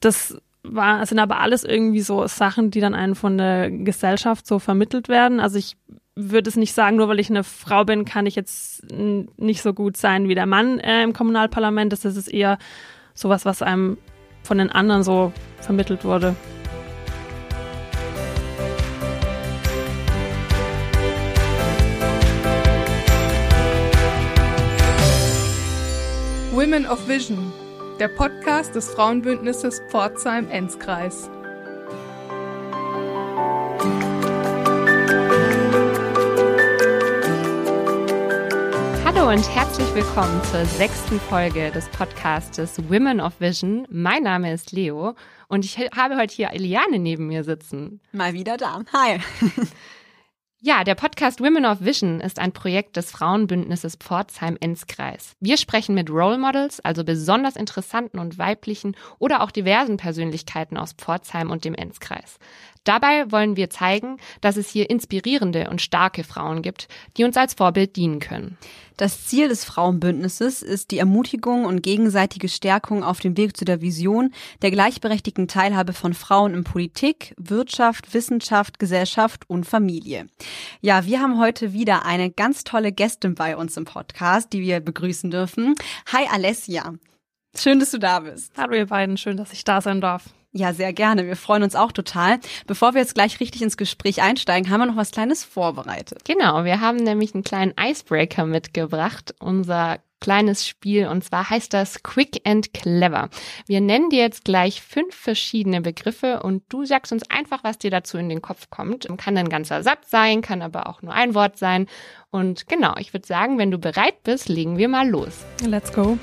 Das war, sind aber alles irgendwie so Sachen, die dann einen von der Gesellschaft so vermittelt werden. Also ich würde es nicht sagen, nur weil ich eine Frau bin, kann ich jetzt nicht so gut sein wie der Mann äh, im Kommunalparlament. Das ist eher sowas, was einem von den anderen so vermittelt wurde. Women of Vision, der Podcast des Frauenbündnisses Pforzheim-Enzkreis. Hallo und herzlich willkommen zur sechsten Folge des Podcastes Women of Vision. Mein Name ist Leo und ich habe heute hier Eliane neben mir sitzen. Mal wieder da. Hi. Ja, der Podcast Women of Vision ist ein Projekt des Frauenbündnisses Pforzheim-Enzkreis. Wir sprechen mit Role Models, also besonders interessanten und weiblichen oder auch diversen Persönlichkeiten aus Pforzheim und dem Enzkreis. Dabei wollen wir zeigen, dass es hier inspirierende und starke Frauen gibt, die uns als Vorbild dienen können. Das Ziel des Frauenbündnisses ist die Ermutigung und gegenseitige Stärkung auf dem Weg zu der Vision der gleichberechtigten Teilhabe von Frauen in Politik, Wirtschaft, Wissenschaft, Gesellschaft und Familie. Ja, wir haben heute wieder eine ganz tolle Gästin bei uns im Podcast, die wir begrüßen dürfen. Hi Alessia. Schön, dass du da bist. Hallo ihr beiden, schön, dass ich da sein darf. Ja, sehr gerne. Wir freuen uns auch total. Bevor wir jetzt gleich richtig ins Gespräch einsteigen, haben wir noch was Kleines vorbereitet. Genau, wir haben nämlich einen kleinen Icebreaker mitgebracht, unser kleines Spiel und zwar heißt das Quick and Clever. Wir nennen dir jetzt gleich fünf verschiedene Begriffe und du sagst uns einfach, was dir dazu in den Kopf kommt. Kann ein ganzer Satz sein, kann aber auch nur ein Wort sein. Und genau, ich würde sagen, wenn du bereit bist, legen wir mal los. Let's go.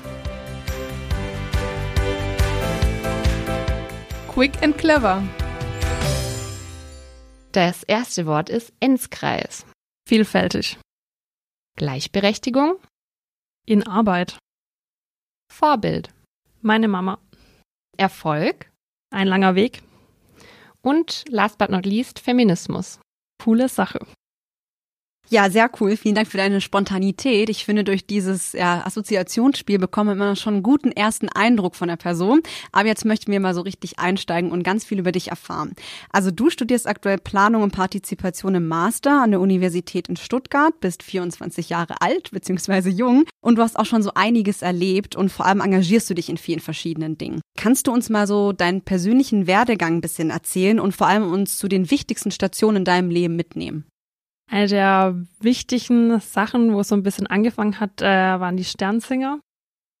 Quick and clever. Das erste Wort ist Enzkreis. Vielfältig. Gleichberechtigung. In Arbeit. Vorbild. Meine Mama. Erfolg. Ein langer Weg. Und last but not least Feminismus. Coole Sache. Ja, sehr cool. Vielen Dank für deine Spontanität. Ich finde, durch dieses ja, Assoziationsspiel bekommen wir schon einen guten ersten Eindruck von der Person. Aber jetzt möchten wir mal so richtig einsteigen und ganz viel über dich erfahren. Also du studierst aktuell Planung und Partizipation im Master an der Universität in Stuttgart, bist 24 Jahre alt bzw. jung und du hast auch schon so einiges erlebt und vor allem engagierst du dich in vielen verschiedenen Dingen. Kannst du uns mal so deinen persönlichen Werdegang ein bisschen erzählen und vor allem uns zu den wichtigsten Stationen in deinem Leben mitnehmen? Eine der wichtigen Sachen, wo es so ein bisschen angefangen hat, äh, waren die Sternsinger.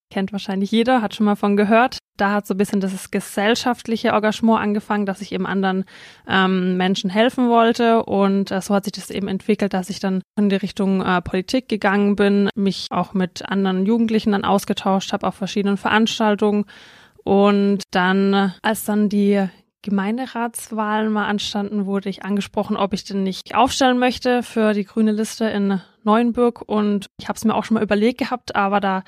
Kennt wahrscheinlich jeder, hat schon mal von gehört. Da hat so ein bisschen das gesellschaftliche Engagement angefangen, dass ich eben anderen ähm, Menschen helfen wollte. Und äh, so hat sich das eben entwickelt, dass ich dann in die Richtung äh, Politik gegangen bin, mich auch mit anderen Jugendlichen dann ausgetauscht habe auf verschiedenen Veranstaltungen. Und dann, als dann die Gemeinderatswahlen mal anstanden, wurde ich angesprochen, ob ich denn nicht aufstellen möchte für die grüne Liste in Neuenburg. Und ich habe es mir auch schon mal überlegt gehabt, aber da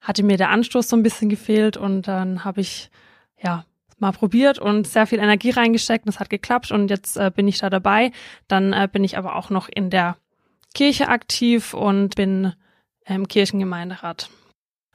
hatte mir der Anstoß so ein bisschen gefehlt und dann habe ich ja mal probiert und sehr viel Energie reingesteckt. Das hat geklappt und jetzt äh, bin ich da dabei. Dann äh, bin ich aber auch noch in der Kirche aktiv und bin im Kirchengemeinderat.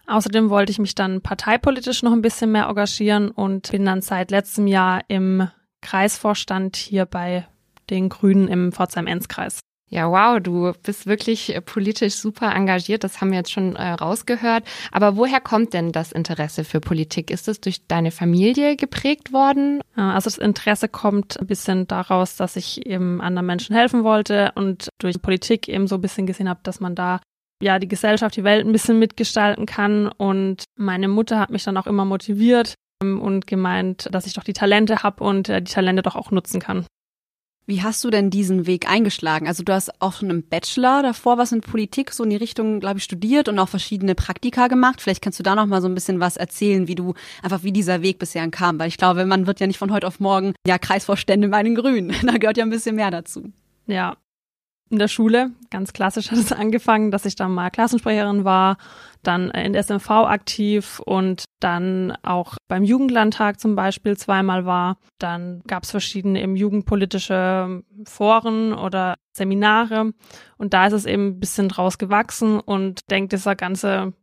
Außerdem wollte ich mich dann parteipolitisch noch ein bisschen mehr engagieren und bin dann seit letztem Jahr im Kreisvorstand hier bei den Grünen im Pforzheim-Enz-Kreis. Ja, wow, du bist wirklich äh, politisch super engagiert, das haben wir jetzt schon äh, rausgehört. Aber woher kommt denn das Interesse für Politik? Ist es durch deine Familie geprägt worden? Also das Interesse kommt ein bisschen daraus, dass ich eben anderen Menschen helfen wollte und durch Politik eben so ein bisschen gesehen habe, dass man da ja die Gesellschaft, die Welt ein bisschen mitgestalten kann. Und meine Mutter hat mich dann auch immer motiviert ähm, und gemeint, dass ich doch die Talente habe und äh, die Talente doch auch nutzen kann. Wie hast du denn diesen Weg eingeschlagen? Also du hast auch schon im Bachelor davor was in Politik so in die Richtung, glaube ich, studiert und auch verschiedene Praktika gemacht. Vielleicht kannst du da noch mal so ein bisschen was erzählen, wie du einfach wie dieser Weg bisher kam, weil ich glaube, man wird ja nicht von heute auf morgen ja Kreisvorstände bei den Grünen. Da gehört ja ein bisschen mehr dazu. Ja, in der Schule, ganz klassisch hat es angefangen, dass ich dann mal Klassensprecherin war, dann in der SMV aktiv und dann auch beim Jugendlandtag zum Beispiel zweimal war. Dann gab es verschiedene eben jugendpolitische Foren oder Seminare und da ist es eben ein bisschen draus gewachsen und denke, dieser ganze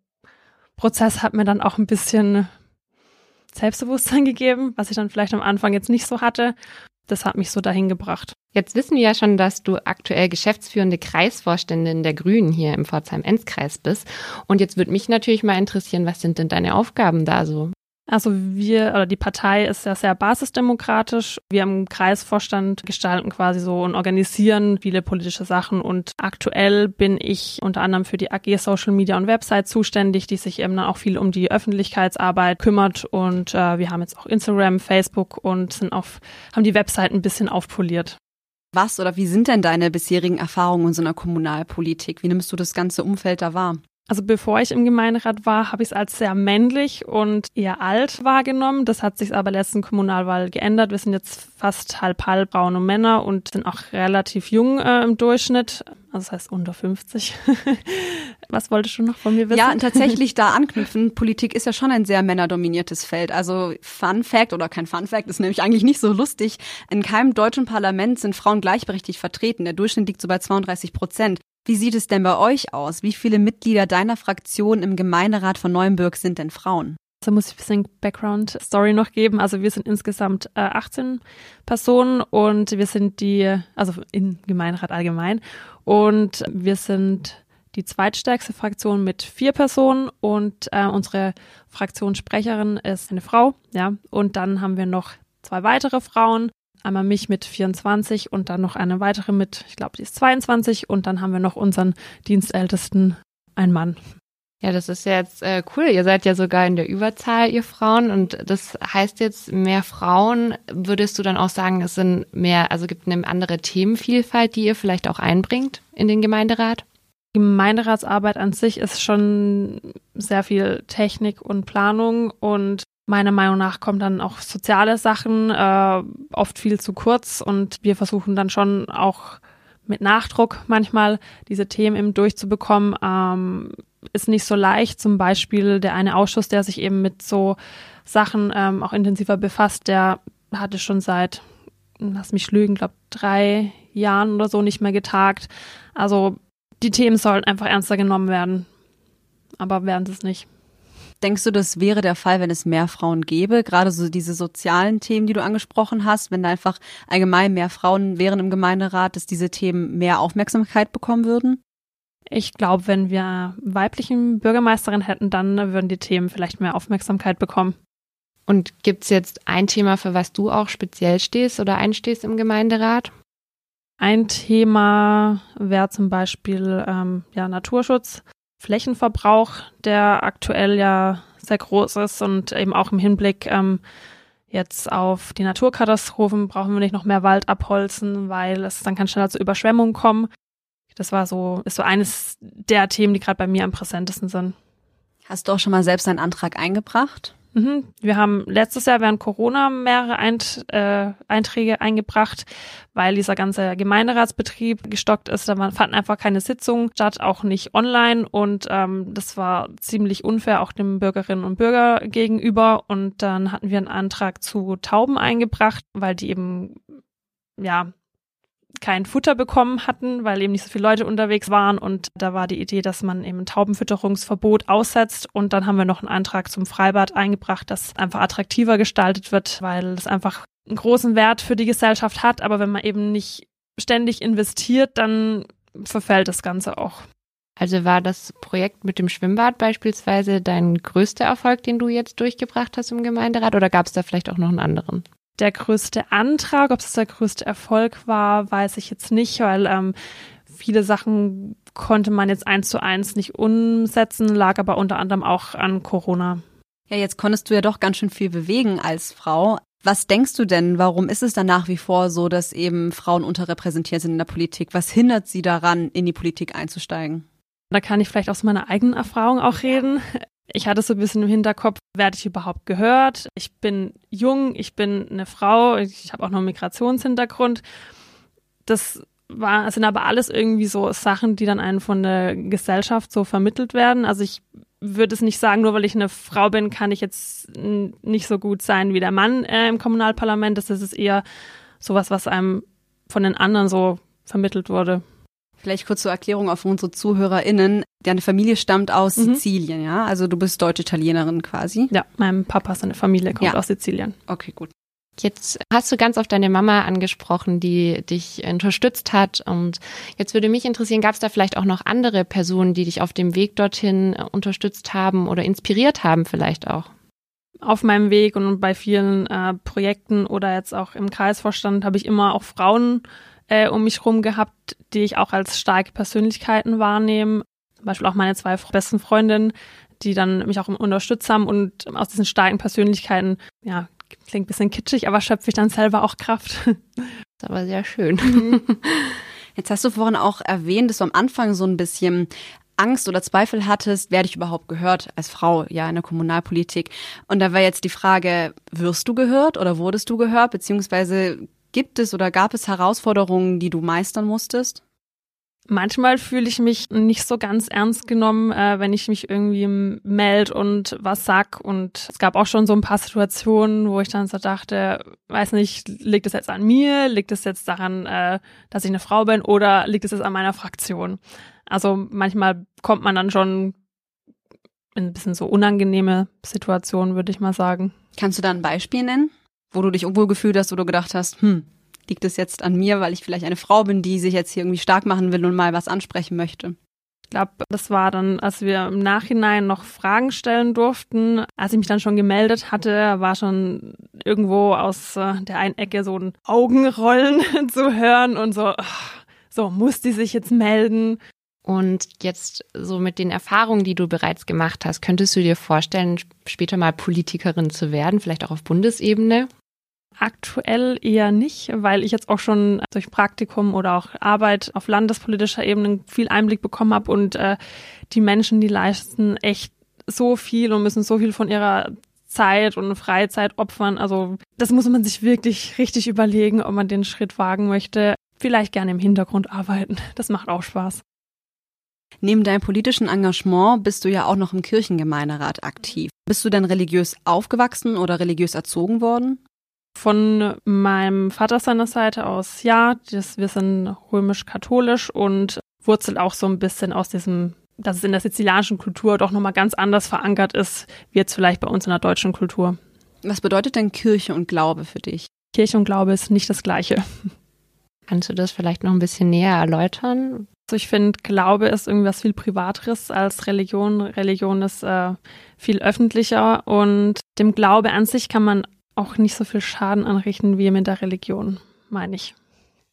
Prozess hat mir dann auch ein bisschen Selbstbewusstsein gegeben, was ich dann vielleicht am Anfang jetzt nicht so hatte. Das hat mich so dahin gebracht. Jetzt wissen wir ja schon, dass du aktuell geschäftsführende Kreisvorständin der Grünen hier im Pforzheim-Enz-Kreis bist. Und jetzt würde mich natürlich mal interessieren, was sind denn deine Aufgaben da so? Also wir oder die Partei ist ja sehr basisdemokratisch. Wir im Kreisvorstand gestalten quasi so und organisieren viele politische Sachen und aktuell bin ich unter anderem für die AG Social Media und Website zuständig, die sich eben dann auch viel um die Öffentlichkeitsarbeit kümmert und äh, wir haben jetzt auch Instagram, Facebook und sind auf haben die Website ein bisschen aufpoliert. Was oder wie sind denn deine bisherigen Erfahrungen in so einer Kommunalpolitik? Wie nimmst du das ganze Umfeld da wahr? Also bevor ich im Gemeinderat war, habe ich es als sehr männlich und eher alt wahrgenommen. Das hat sich aber letzten Kommunalwahl geändert. Wir sind jetzt fast halb halb braune Männer und sind auch relativ jung äh, im Durchschnitt. Also das heißt unter 50. Was wolltest du noch von mir wissen? Ja, tatsächlich da anknüpfen. Politik ist ja schon ein sehr männerdominiertes Feld. Also Fun Fact oder kein Fun Fact ist nämlich eigentlich nicht so lustig. In keinem deutschen Parlament sind Frauen gleichberechtigt vertreten. Der Durchschnitt liegt so bei 32 Prozent. Wie sieht es denn bei euch aus? Wie viele Mitglieder deiner Fraktion im Gemeinderat von Neuenburg sind denn Frauen? Da muss ich ein bisschen Background-Story noch geben. Also wir sind insgesamt äh, 18 Personen und wir sind die, also im Gemeinderat allgemein. Und wir sind die zweitstärkste Fraktion mit vier Personen und äh, unsere Fraktionssprecherin ist eine Frau, ja. Und dann haben wir noch zwei weitere Frauen Einmal mich mit 24 und dann noch eine weitere mit, ich glaube, die ist 22 und dann haben wir noch unseren Dienstältesten, ein Mann. Ja, das ist jetzt äh, cool. Ihr seid ja sogar in der Überzahl, ihr Frauen. Und das heißt jetzt mehr Frauen. Würdest du dann auch sagen, es sind mehr, also gibt eine andere Themenvielfalt, die ihr vielleicht auch einbringt in den Gemeinderat? Gemeinderatsarbeit an sich ist schon sehr viel Technik und Planung und Meiner Meinung nach kommen dann auch soziale Sachen äh, oft viel zu kurz und wir versuchen dann schon auch mit Nachdruck manchmal diese Themen eben durchzubekommen. Ähm, ist nicht so leicht. Zum Beispiel der eine Ausschuss, der sich eben mit so Sachen ähm, auch intensiver befasst, der hatte schon seit, lass mich lügen, glaube drei Jahren oder so nicht mehr getagt. Also die Themen sollen einfach ernster genommen werden, aber werden sie es nicht. Denkst du, das wäre der Fall, wenn es mehr Frauen gäbe? Gerade so diese sozialen Themen, die du angesprochen hast, wenn da einfach allgemein mehr Frauen wären im Gemeinderat, dass diese Themen mehr Aufmerksamkeit bekommen würden? Ich glaube, wenn wir weiblichen Bürgermeisterin hätten, dann würden die Themen vielleicht mehr Aufmerksamkeit bekommen. Und gibt es jetzt ein Thema, für was du auch speziell stehst oder einstehst im Gemeinderat? Ein Thema wäre zum Beispiel ähm, ja, Naturschutz. Flächenverbrauch, der aktuell ja sehr groß ist und eben auch im Hinblick ähm, jetzt auf die Naturkatastrophen brauchen wir nicht noch mehr Wald abholzen, weil es dann kann schneller zu Überschwemmungen kommen. Das war so, ist so eines der Themen, die gerade bei mir am präsentesten sind. Hast du auch schon mal selbst einen Antrag eingebracht? Mhm. Wir haben letztes Jahr während Corona mehrere Eint, äh, Einträge eingebracht, weil dieser ganze Gemeinderatsbetrieb gestockt ist. Da fanden einfach keine Sitzungen statt, auch nicht online. Und ähm, das war ziemlich unfair auch den Bürgerinnen und Bürger gegenüber. Und dann hatten wir einen Antrag zu Tauben eingebracht, weil die eben ja kein Futter bekommen hatten, weil eben nicht so viele Leute unterwegs waren. Und da war die Idee, dass man eben ein Taubenfütterungsverbot aussetzt. Und dann haben wir noch einen Antrag zum Freibad eingebracht, das einfach attraktiver gestaltet wird, weil es einfach einen großen Wert für die Gesellschaft hat. Aber wenn man eben nicht ständig investiert, dann verfällt das Ganze auch. Also war das Projekt mit dem Schwimmbad beispielsweise dein größter Erfolg, den du jetzt durchgebracht hast im Gemeinderat oder gab es da vielleicht auch noch einen anderen? Der größte Antrag. Ob es der größte Erfolg war, weiß ich jetzt nicht, weil ähm, viele Sachen konnte man jetzt eins zu eins nicht umsetzen, lag aber unter anderem auch an Corona. Ja, jetzt konntest du ja doch ganz schön viel bewegen als Frau. Was denkst du denn, warum ist es dann nach wie vor so, dass eben Frauen unterrepräsentiert sind in der Politik? Was hindert sie daran, in die Politik einzusteigen? Da kann ich vielleicht aus meiner eigenen Erfahrung auch reden. Ich hatte so ein bisschen im Hinterkopf, werde ich überhaupt gehört? Ich bin jung, ich bin eine Frau, ich habe auch noch einen Migrationshintergrund. Das war, sind aber alles irgendwie so Sachen, die dann einen von der Gesellschaft so vermittelt werden. Also ich würde es nicht sagen, nur weil ich eine Frau bin, kann ich jetzt nicht so gut sein wie der Mann äh, im Kommunalparlament. Das ist eher sowas, was einem von den anderen so vermittelt wurde. Vielleicht kurz zur Erklärung auf unsere ZuhörerInnen. Deine Familie stammt aus mhm. Sizilien, ja? Also du bist deutsche Italienerin quasi. Ja, mein Papa, seine Familie kommt ja. aus Sizilien. Okay, gut. Jetzt hast du ganz oft deine Mama angesprochen, die dich unterstützt hat. Und jetzt würde mich interessieren, gab es da vielleicht auch noch andere Personen, die dich auf dem Weg dorthin unterstützt haben oder inspiriert haben vielleicht auch? Auf meinem Weg und bei vielen äh, Projekten oder jetzt auch im Kreisvorstand habe ich immer auch Frauen äh, um mich herum gehabt, die ich auch als starke Persönlichkeiten wahrnehme. Zum Beispiel auch meine zwei besten Freundinnen, die dann mich auch unterstützt haben und aus diesen starken Persönlichkeiten, ja, klingt ein bisschen kitschig, aber schöpfe ich dann selber auch Kraft. Das ist aber sehr schön. Jetzt hast du vorhin auch erwähnt, dass du am Anfang so ein bisschen Angst oder Zweifel hattest, werde ich überhaupt gehört als Frau, ja, in der Kommunalpolitik. Und da war jetzt die Frage, wirst du gehört oder wurdest du gehört, beziehungsweise Gibt es oder gab es Herausforderungen, die du meistern musstest? Manchmal fühle ich mich nicht so ganz ernst genommen, äh, wenn ich mich irgendwie meld und was sag. Und es gab auch schon so ein paar Situationen, wo ich dann so dachte, weiß nicht, liegt es jetzt an mir? Liegt es jetzt daran, äh, dass ich eine Frau bin? Oder liegt es jetzt an meiner Fraktion? Also manchmal kommt man dann schon in ein bisschen so unangenehme Situationen, würde ich mal sagen. Kannst du da ein Beispiel nennen? wo du dich unwohl gefühlt hast, wo du gedacht hast, hm, liegt es jetzt an mir, weil ich vielleicht eine Frau bin, die sich jetzt hier irgendwie stark machen will und mal was ansprechen möchte? Ich glaube, das war dann, als wir im Nachhinein noch Fragen stellen durften. Als ich mich dann schon gemeldet hatte, war schon irgendwo aus äh, der einen Ecke so ein Augenrollen zu hören und so, so muss die sich jetzt melden. Und jetzt so mit den Erfahrungen, die du bereits gemacht hast, könntest du dir vorstellen, später mal Politikerin zu werden, vielleicht auch auf Bundesebene? Aktuell eher nicht, weil ich jetzt auch schon durch Praktikum oder auch Arbeit auf landespolitischer Ebene viel Einblick bekommen habe und äh, die Menschen, die leisten echt so viel und müssen so viel von ihrer Zeit und Freizeit opfern. Also das muss man sich wirklich richtig überlegen, ob man den Schritt wagen möchte. Vielleicht gerne im Hintergrund arbeiten. Das macht auch Spaß. Neben deinem politischen Engagement bist du ja auch noch im Kirchengemeinderat aktiv. Bist du denn religiös aufgewachsen oder religiös erzogen worden? Von meinem Vater seiner Seite aus ja, das, wir sind römisch-katholisch und wurzelt auch so ein bisschen aus diesem, dass es in der sizilianischen Kultur doch nochmal ganz anders verankert ist, wie jetzt vielleicht bei uns in der deutschen Kultur. Was bedeutet denn Kirche und Glaube für dich? Kirche und Glaube ist nicht das Gleiche. Kannst du das vielleicht noch ein bisschen näher erläutern? Also ich finde, Glaube ist irgendwas viel Privateres als Religion. Religion ist äh, viel öffentlicher und dem Glaube an sich kann man auch nicht so viel Schaden anrichten wie mit der Religion, meine ich.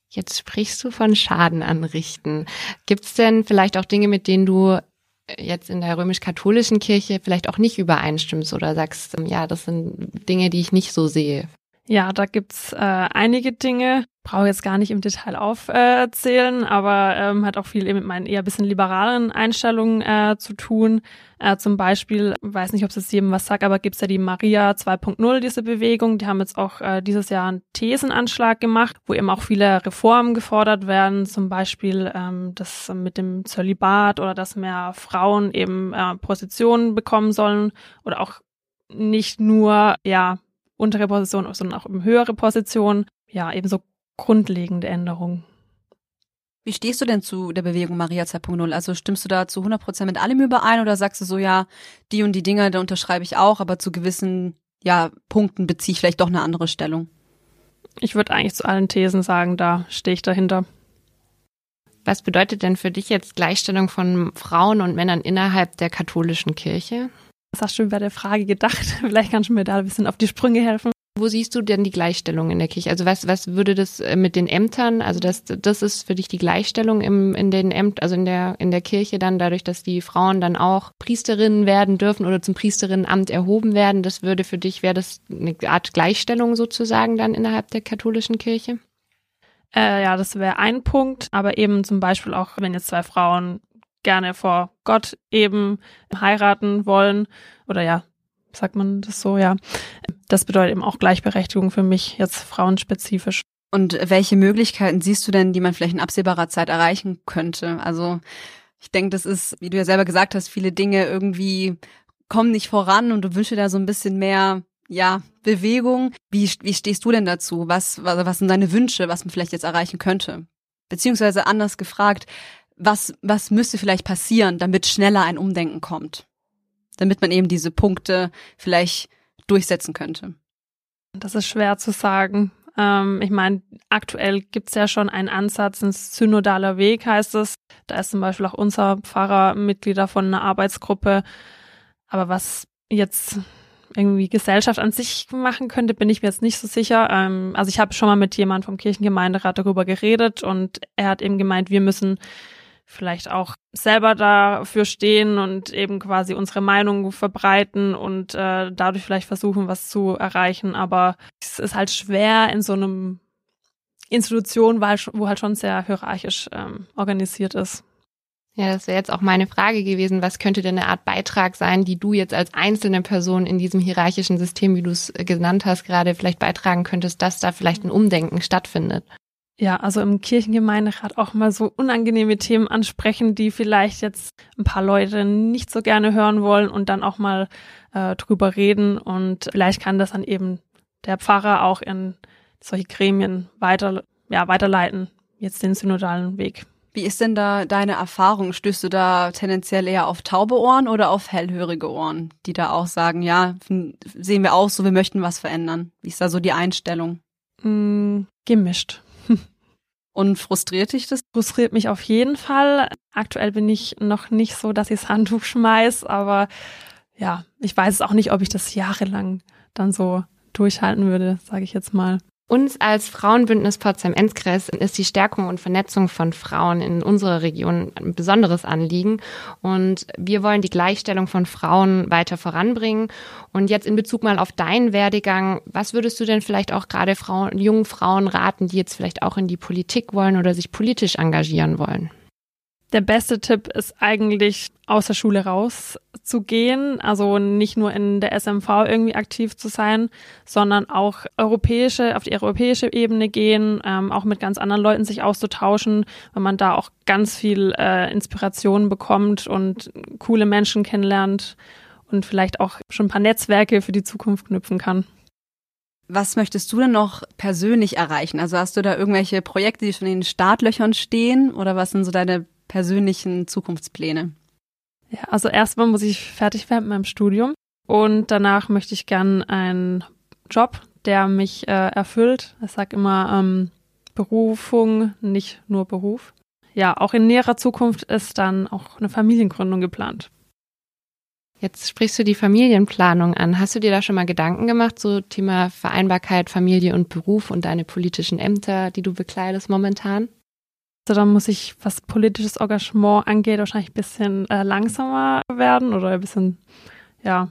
Jetzt sprichst du von Schaden anrichten. Gibt es denn vielleicht auch Dinge, mit denen du jetzt in der römisch-katholischen Kirche vielleicht auch nicht übereinstimmst oder sagst, ja, das sind Dinge, die ich nicht so sehe? Ja, da gibt's äh, einige Dinge, brauche jetzt gar nicht im Detail aufzählen, äh, aber ähm, hat auch viel eben mit meinen eher bisschen liberalen Einstellungen äh, zu tun. Äh, zum Beispiel, weiß nicht, ob es jetzt jedem was sagt, aber gibt's ja die Maria 2.0, diese Bewegung. Die haben jetzt auch äh, dieses Jahr einen Thesenanschlag gemacht, wo eben auch viele Reformen gefordert werden, zum Beispiel ähm, das mit dem Zölibat oder dass mehr Frauen eben äh, Positionen bekommen sollen oder auch nicht nur, ja, untere Position, sondern auch in höhere Positionen. Ja, eben so grundlegende Änderungen. Wie stehst du denn zu der Bewegung Maria 2.0? Also stimmst du da zu 100 Prozent mit allem überein oder sagst du so, ja, die und die Dinge, da unterschreibe ich auch, aber zu gewissen, ja, Punkten beziehe ich vielleicht doch eine andere Stellung? Ich würde eigentlich zu allen Thesen sagen, da stehe ich dahinter. Was bedeutet denn für dich jetzt Gleichstellung von Frauen und Männern innerhalb der katholischen Kirche? Was hast du bei der Frage gedacht? Vielleicht kannst du mir da ein bisschen auf die Sprünge helfen. Wo siehst du denn die Gleichstellung in der Kirche? Also was, was würde das äh, mit den Ämtern, also das, das ist für dich die Gleichstellung im, in den Ämtern, also in der, in der Kirche dann, dadurch, dass die Frauen dann auch Priesterinnen werden dürfen oder zum Priesterinnenamt erhoben werden, das würde für dich, wäre das eine Art Gleichstellung sozusagen dann innerhalb der katholischen Kirche? Äh, ja, das wäre ein Punkt, aber eben zum Beispiel auch, wenn jetzt zwei Frauen gerne vor Gott eben heiraten wollen oder ja, sagt man das so, ja. Das bedeutet eben auch Gleichberechtigung für mich jetzt frauenspezifisch. Und welche Möglichkeiten siehst du denn, die man vielleicht in absehbarer Zeit erreichen könnte? Also ich denke, das ist, wie du ja selber gesagt hast, viele Dinge irgendwie kommen nicht voran und du wünschst dir da so ein bisschen mehr, ja, Bewegung. Wie, wie stehst du denn dazu? Was, was, was sind deine Wünsche, was man vielleicht jetzt erreichen könnte? Beziehungsweise anders gefragt, was, was müsste vielleicht passieren, damit schneller ein Umdenken kommt? Damit man eben diese Punkte vielleicht durchsetzen könnte. Das ist schwer zu sagen. Ähm, ich meine, aktuell gibt's ja schon einen Ansatz, ein synodaler Weg heißt es. Da ist zum Beispiel auch unser Pfarrer Mitglieder von einer Arbeitsgruppe. Aber was jetzt irgendwie Gesellschaft an sich machen könnte, bin ich mir jetzt nicht so sicher. Ähm, also ich habe schon mal mit jemandem vom Kirchengemeinderat darüber geredet und er hat eben gemeint, wir müssen vielleicht auch selber dafür stehen und eben quasi unsere Meinung verbreiten und äh, dadurch vielleicht versuchen, was zu erreichen. Aber es ist halt schwer in so einem Institution, wo halt schon sehr hierarchisch ähm, organisiert ist. Ja, das wäre jetzt auch meine Frage gewesen. Was könnte denn eine Art Beitrag sein, die du jetzt als einzelne Person in diesem hierarchischen System, wie du es genannt hast, gerade vielleicht beitragen könntest, dass da vielleicht ein Umdenken stattfindet? Ja, also im Kirchengemeinderat auch mal so unangenehme Themen ansprechen, die vielleicht jetzt ein paar Leute nicht so gerne hören wollen und dann auch mal äh, drüber reden. Und vielleicht kann das dann eben der Pfarrer auch in solche Gremien weiter, ja, weiterleiten, jetzt den synodalen Weg. Wie ist denn da deine Erfahrung? Stößt du da tendenziell eher auf taube Ohren oder auf hellhörige Ohren, die da auch sagen, ja, sehen wir aus, so wir möchten was verändern? Wie ist da so die Einstellung? Mm, gemischt. Und frustriert dich das? Frustriert mich auf jeden Fall. Aktuell bin ich noch nicht so, dass ich das Handtuch schmeiß, aber ja, ich weiß auch nicht, ob ich das jahrelang dann so durchhalten würde, sage ich jetzt mal. Uns als Frauenbündnis Potsdam-Enzkreis ist die Stärkung und Vernetzung von Frauen in unserer Region ein besonderes Anliegen. Und wir wollen die Gleichstellung von Frauen weiter voranbringen. Und jetzt in Bezug mal auf deinen Werdegang, was würdest du denn vielleicht auch gerade Frauen, jungen Frauen raten, die jetzt vielleicht auch in die Politik wollen oder sich politisch engagieren wollen? Der beste Tipp ist eigentlich, aus der Schule rauszugehen, also nicht nur in der SMV irgendwie aktiv zu sein, sondern auch europäische, auf die europäische Ebene gehen, ähm, auch mit ganz anderen Leuten sich auszutauschen, weil man da auch ganz viel äh, Inspiration bekommt und coole Menschen kennenlernt und vielleicht auch schon ein paar Netzwerke für die Zukunft knüpfen kann. Was möchtest du denn noch persönlich erreichen? Also hast du da irgendwelche Projekte, die schon in den Startlöchern stehen oder was sind so deine persönlichen Zukunftspläne? Ja, also erstmal muss ich fertig werden mit meinem Studium und danach möchte ich gern einen Job, der mich äh, erfüllt. Ich sage immer ähm, Berufung, nicht nur Beruf. Ja, auch in näherer Zukunft ist dann auch eine Familiengründung geplant. Jetzt sprichst du die Familienplanung an. Hast du dir da schon mal Gedanken gemacht, so Thema Vereinbarkeit, Familie und Beruf und deine politischen Ämter, die du bekleidest momentan? Also da muss ich, was politisches Engagement angeht, wahrscheinlich ein bisschen äh, langsamer werden oder ein bisschen, ja,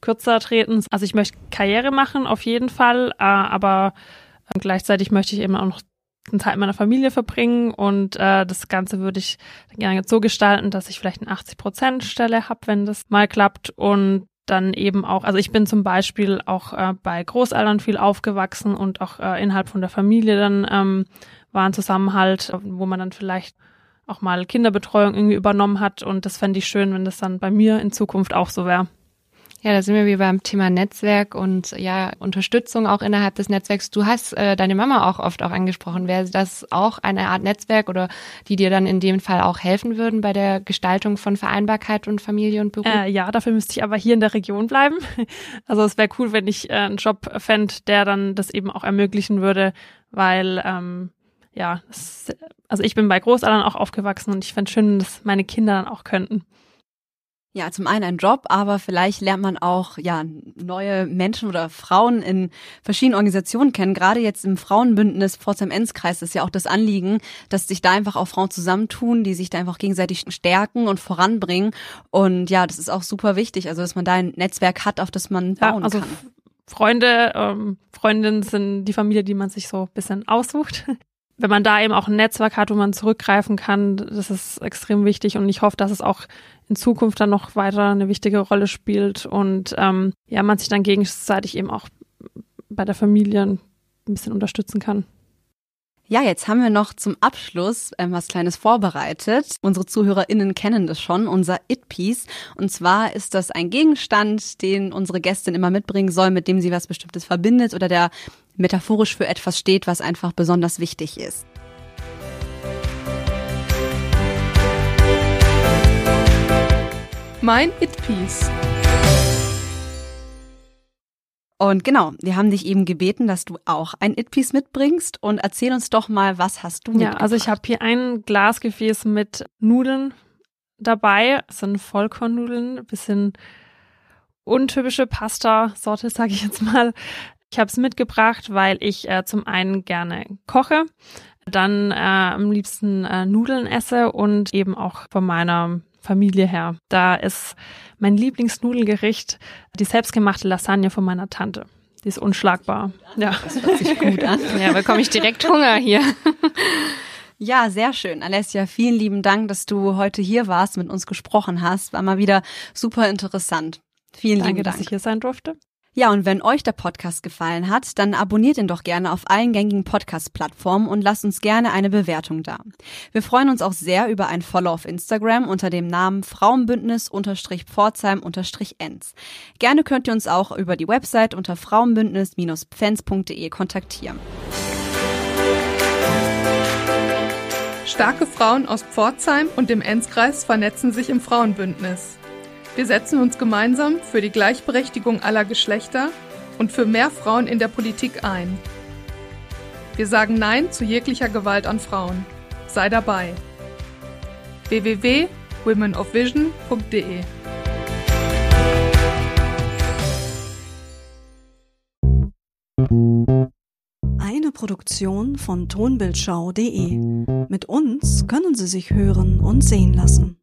kürzer treten. Also ich möchte Karriere machen, auf jeden Fall, äh, aber äh, gleichzeitig möchte ich eben auch noch einen Teil meiner Familie verbringen und äh, das Ganze würde ich gerne so gestalten, dass ich vielleicht eine 80-Prozent-Stelle habe, wenn das mal klappt und dann eben auch, also ich bin zum Beispiel auch äh, bei Großeltern viel aufgewachsen und auch äh, innerhalb von der Familie dann ähm, war ein Zusammenhalt, wo man dann vielleicht auch mal Kinderbetreuung irgendwie übernommen hat. Und das fände ich schön, wenn das dann bei mir in Zukunft auch so wäre. Ja, da sind wir wie beim Thema Netzwerk und ja, Unterstützung auch innerhalb des Netzwerks. Du hast äh, deine Mama auch oft auch angesprochen. Wäre das auch eine Art Netzwerk oder die dir dann in dem Fall auch helfen würden bei der Gestaltung von Vereinbarkeit und Familie und Beruf? Äh, ja, dafür müsste ich aber hier in der Region bleiben. Also es wäre cool, wenn ich äh, einen Job fände, der dann das eben auch ermöglichen würde, weil ähm, ja, es, also ich bin bei Großeltern auch aufgewachsen und ich fände schön, dass meine Kinder dann auch könnten. Ja, zum einen ein Job, aber vielleicht lernt man auch ja neue Menschen oder Frauen in verschiedenen Organisationen kennen. Gerade jetzt im Frauenbündnis Pforzheim-Enz-Kreis ist ja auch das Anliegen, dass sich da einfach auch Frauen zusammentun, die sich da einfach gegenseitig stärken und voranbringen. Und ja, das ist auch super wichtig, also dass man da ein Netzwerk hat, auf das man bauen ja, also kann. Freunde, ähm, Freundinnen sind die Familie, die man sich so ein bisschen aussucht wenn man da eben auch ein Netzwerk hat, wo man zurückgreifen kann, das ist extrem wichtig und ich hoffe, dass es auch in Zukunft dann noch weiter eine wichtige Rolle spielt und ähm, ja, man sich dann gegenseitig eben auch bei der Familie ein bisschen unterstützen kann. Ja, jetzt haben wir noch zum Abschluss ähm, was Kleines vorbereitet. Unsere ZuhörerInnen kennen das schon, unser It-Piece. Und zwar ist das ein Gegenstand, den unsere Gästin immer mitbringen soll, mit dem sie was Bestimmtes verbindet oder der metaphorisch für etwas steht, was einfach besonders wichtig ist. Mein It-Piece. Und genau, wir haben dich eben gebeten, dass du auch ein It-Piece mitbringst und erzähl uns doch mal, was hast du mitgebracht? Ja, also ich habe hier ein Glasgefäß mit Nudeln dabei. Das sind Vollkornnudeln, bisschen untypische Pasta-Sorte, sage ich jetzt mal. Ich habe es mitgebracht, weil ich äh, zum einen gerne koche, dann äh, am liebsten äh, Nudeln esse und eben auch von meiner Familie her. Da ist mein Lieblingsnudelgericht die selbstgemachte Lasagne von meiner Tante. Die ist unschlagbar. Ja. Das hört sich gut an. Ja, bekomme ich direkt Hunger hier. Ja, sehr schön. Alessia, vielen lieben Dank, dass du heute hier warst, mit uns gesprochen hast. War mal wieder super interessant. Vielen Danke, lieben Dank. dass ich hier sein durfte. Ja, und wenn euch der Podcast gefallen hat, dann abonniert ihn doch gerne auf allen gängigen Podcast-Plattformen und lasst uns gerne eine Bewertung da. Wir freuen uns auch sehr über ein Follow auf Instagram unter dem Namen Frauenbündnis-Pforzheim-Enz. Gerne könnt ihr uns auch über die Website unter frauenbündnis-pfenz.de kontaktieren. Starke Frauen aus Pforzheim und dem Enzkreis vernetzen sich im Frauenbündnis. Wir setzen uns gemeinsam für die Gleichberechtigung aller Geschlechter und für mehr Frauen in der Politik ein. Wir sagen Nein zu jeglicher Gewalt an Frauen. Sei dabei. www.womenofvision.de Eine Produktion von tonbildschau.de. Mit uns können Sie sich hören und sehen lassen.